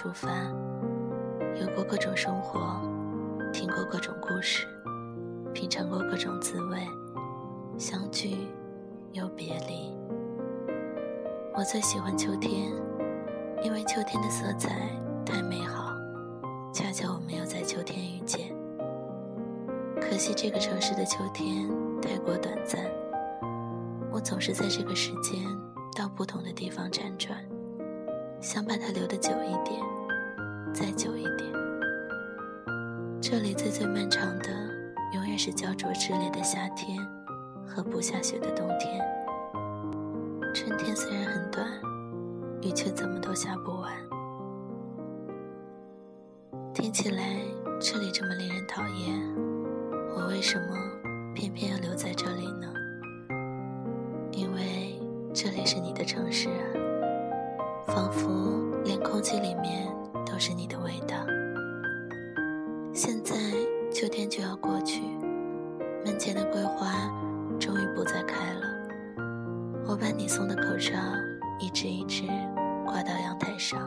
出发，有过各种生活，听过各种故事，品尝过各种滋味，相聚又别离。我最喜欢秋天，因为秋天的色彩太美好，恰巧我没有在秋天遇见。可惜这个城市的秋天太过短暂，我总是在这个时间到不同的地方辗转。想把它留得久一点，再久一点。这里最最漫长的，永远是焦灼炽烈的夏天和不下雪的冬天。春天虽然很短，雨却怎么都下不完。听起来这里这么令人讨厌，我为什么偏偏要留在这里呢？因为这里是你的城市啊。仿佛连空气里面都是你的味道。现在秋天就要过去，门前的桂花终于不再开了。我把你送的口罩一只一只挂到阳台上，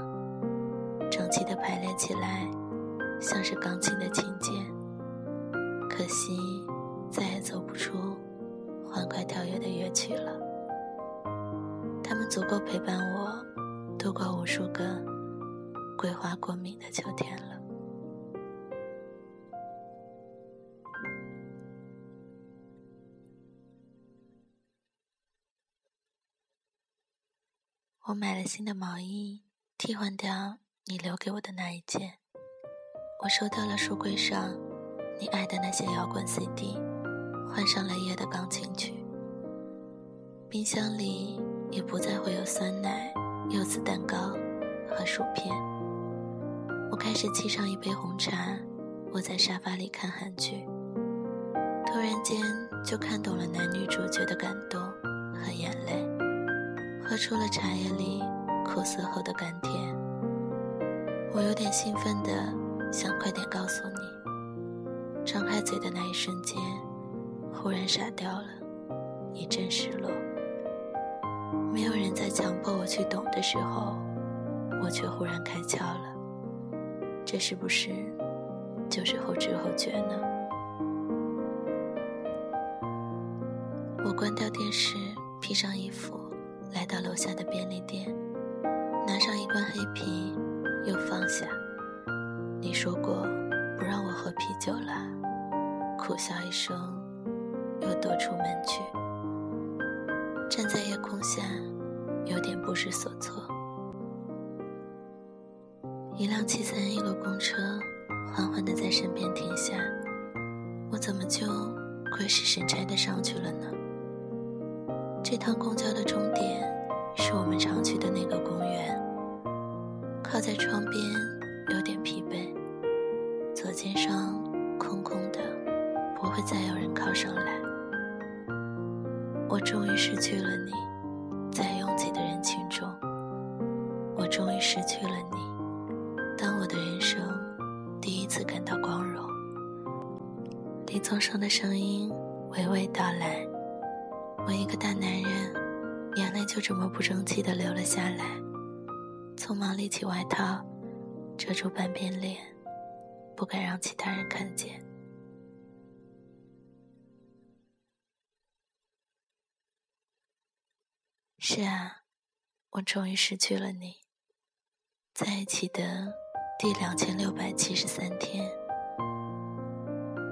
整齐的排列起来，像是钢琴的琴桂花过敏的秋天了。我买了新的毛衣，替换掉你留给我的那一件。我收掉了书柜上你爱的那些摇滚 CD，换上了夜的钢琴曲。冰箱里也不再会有酸奶。柚子蛋糕和薯片。我开始沏上一杯红茶，窝在沙发里看韩剧。突然间就看懂了男女主角的感动和眼泪，喝出了茶叶里苦涩后的甘甜。我有点兴奋的想快点告诉你，张开嘴的那一瞬间，忽然傻掉了，一阵失落。没有人在强迫我去懂的时候，我却忽然开窍了。这是不是就是后知后觉呢？我关掉电视，披上衣服，来到楼下的便利店，拿上一罐黑啤，又放下。你说过不让我喝啤酒了，苦笑一声，又躲出门去。站在夜空下，有点不知所措。一辆七三一路公车缓缓地在身边停下，我怎么就鬼使神差地上去了呢？这趟公交的终点是我们常去的那个公园。靠在窗边，有点疲惫，左肩上空空的，不会再有人靠上来。我终于失去了你，在拥挤的人群中。我终于失去了你，我的人生第一次感到光荣。李宗盛的声音娓娓道来，我一个大男人，眼泪就这么不争气的流了下来，匆忙立起外套，遮住半边脸，不敢让其他人看见。是啊，我终于失去了你。在一起的第两千六百七十三天，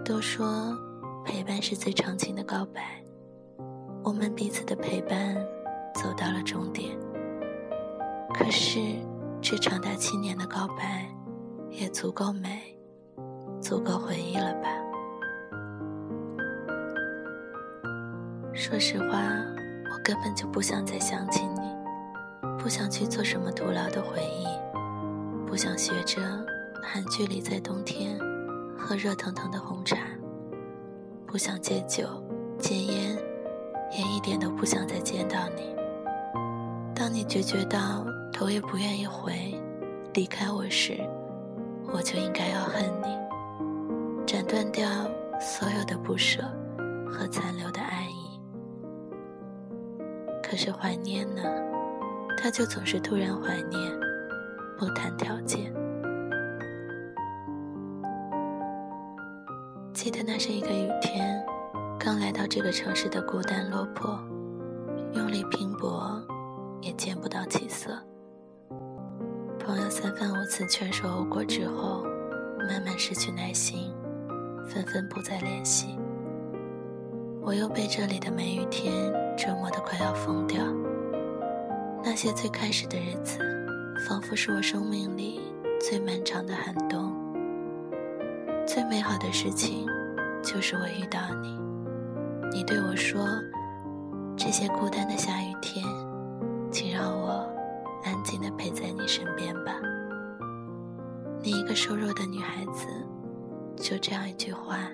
都说陪伴是最长情的告白。我们彼此的陪伴走到了终点，可是这长达七年的告白也足够美，足够回忆了吧？说实话。我根本就不想再想起你，不想去做什么徒劳的回忆，不想学着韩剧里在冬天喝热腾腾的红茶，不想戒酒戒烟，也一点都不想再见到你。当你决绝到头也不愿意回，离开我时，我就应该要恨你，斩断掉所有的不舍和残留的爱意。可是怀念呢，他就总是突然怀念，不谈条件。记得那是一个雨天，刚来到这个城市的孤单落魄，用力拼搏也见不到起色。朋友三番五次劝说无果之后，慢慢失去耐心，纷纷不再联系。我又被这里的梅雨天折磨得快要疯掉。那些最开始的日子，仿佛是我生命里最漫长的寒冬。最美好的事情，就是我遇到你。你对我说：“这些孤单的下雨天，请让我安静的陪在你身边吧。”你一个瘦弱的女孩子，就这样一句话。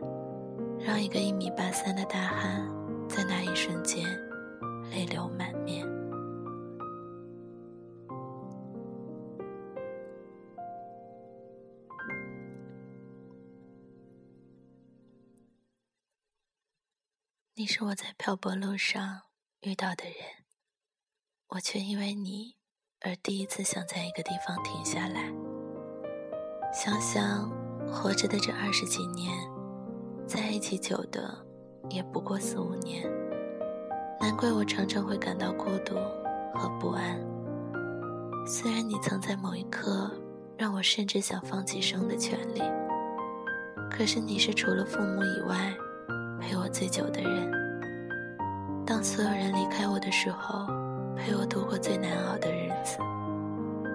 让一个一米八三的大汉在那一瞬间泪流满面。你是我在漂泊路上遇到的人，我却因为你而第一次想在一个地方停下来，想想活着的这二十几年。在一起久的也不过四五年，难怪我常常会感到孤独和不安。虽然你曾在某一刻让我甚至想放弃生的权利，可是你是除了父母以外陪我最久的人。当所有人离开我的时候，陪我度过最难熬的日子，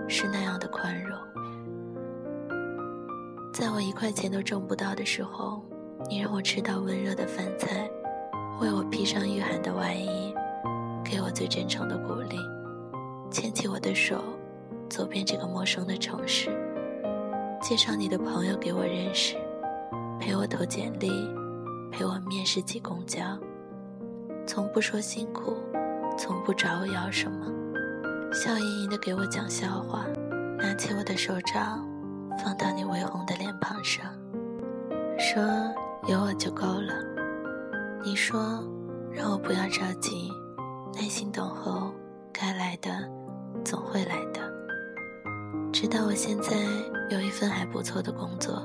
是那样的宽容。在我一块钱都挣不到的时候。你让我吃到温热的饭菜，为我披上御寒的外衣，给我最真诚的鼓励，牵起我的手，走遍这个陌生的城市，介绍你的朋友给我认识，陪我投简历，陪我面试挤公交，从不说辛苦，从不找我要什么，笑盈盈的给我讲笑话，拿起我的手掌，放到你微红的脸庞上，说。有我就够了。你说，让我不要着急，耐心等候，该来的总会来的。直到我现在有一份还不错的工作，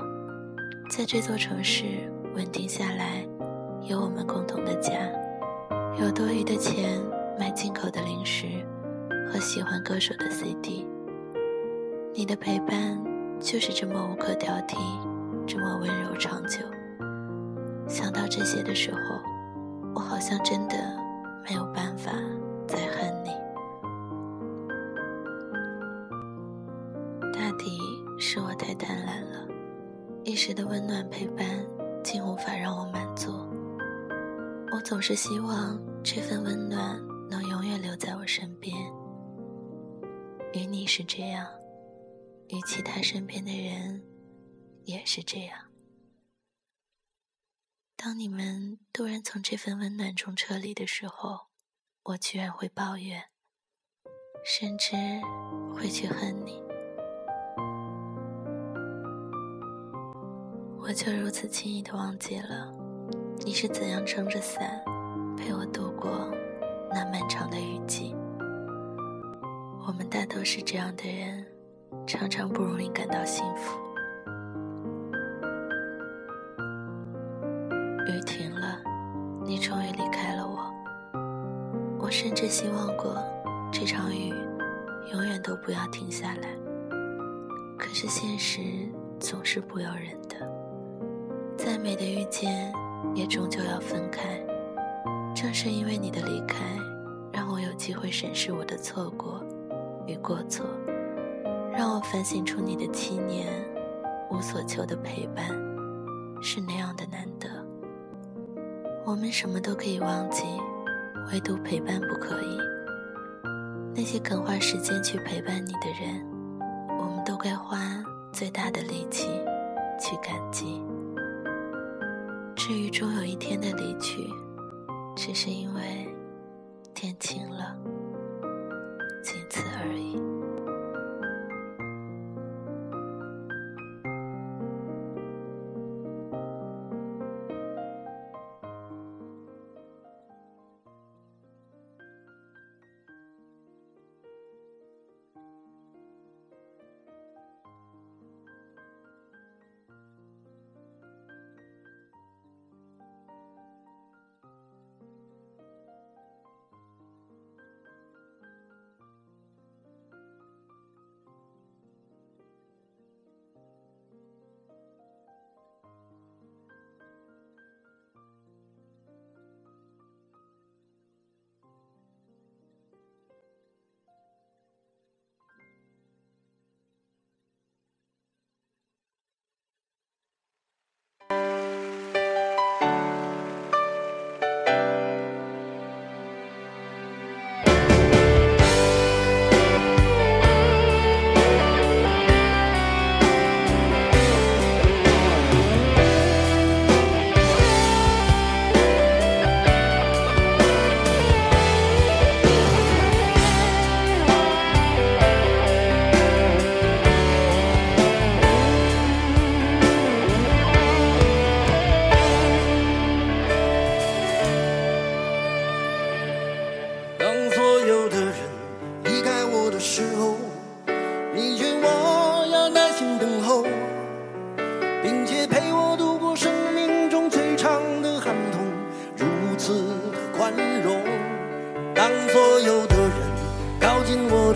在这座城市稳定下来，有我们共同的家，有多余的钱买进口的零食和喜欢歌手的 CD。你的陪伴就是这么无可挑剔，这么温柔长久。想到这些的时候，我好像真的没有办法再恨你。大抵是我太贪婪了，一时的温暖陪伴竟无法让我满足。我总是希望这份温暖能永远留在我身边。与你是这样，与其他身边的人也是这样。当你们突然从这份温暖中撤离的时候，我居然会抱怨，甚至会去恨你。我就如此轻易的忘记了，你是怎样撑着伞陪我度过那漫长的雨季。我们大都是这样的人，常常不容易感到幸福。雨停了，你终于离开了我。我甚至希望过这场雨永远都不要停下来。可是现实总是不由人的，再美的遇见也终究要分开。正是因为你的离开，让我有机会审视我的错过与过错，让我反省出你的七年无所求的陪伴是那样的难得。我们什么都可以忘记，唯独陪伴不可以。那些肯花时间去陪伴你的人，我们都该花最大的力气去感激。至于终有一天的离去，只是因为天晴了，仅此而已。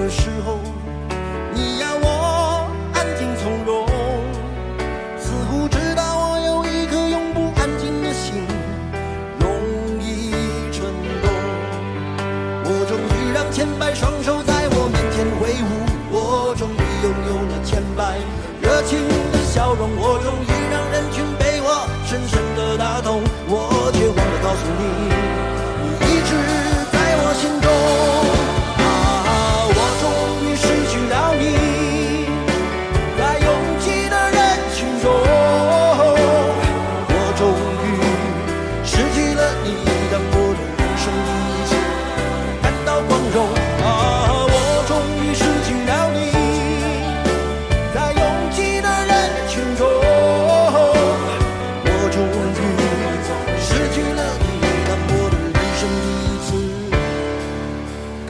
的时候你要我安静从容似乎知道我有一颗永不安静的心容易蠢动我终于让千百双手在我面前挥舞我终于拥有了千百热情的笑容。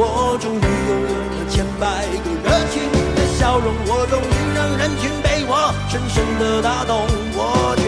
我终于拥有了千百个热情的笑容我终于让人群被我深深的打动我却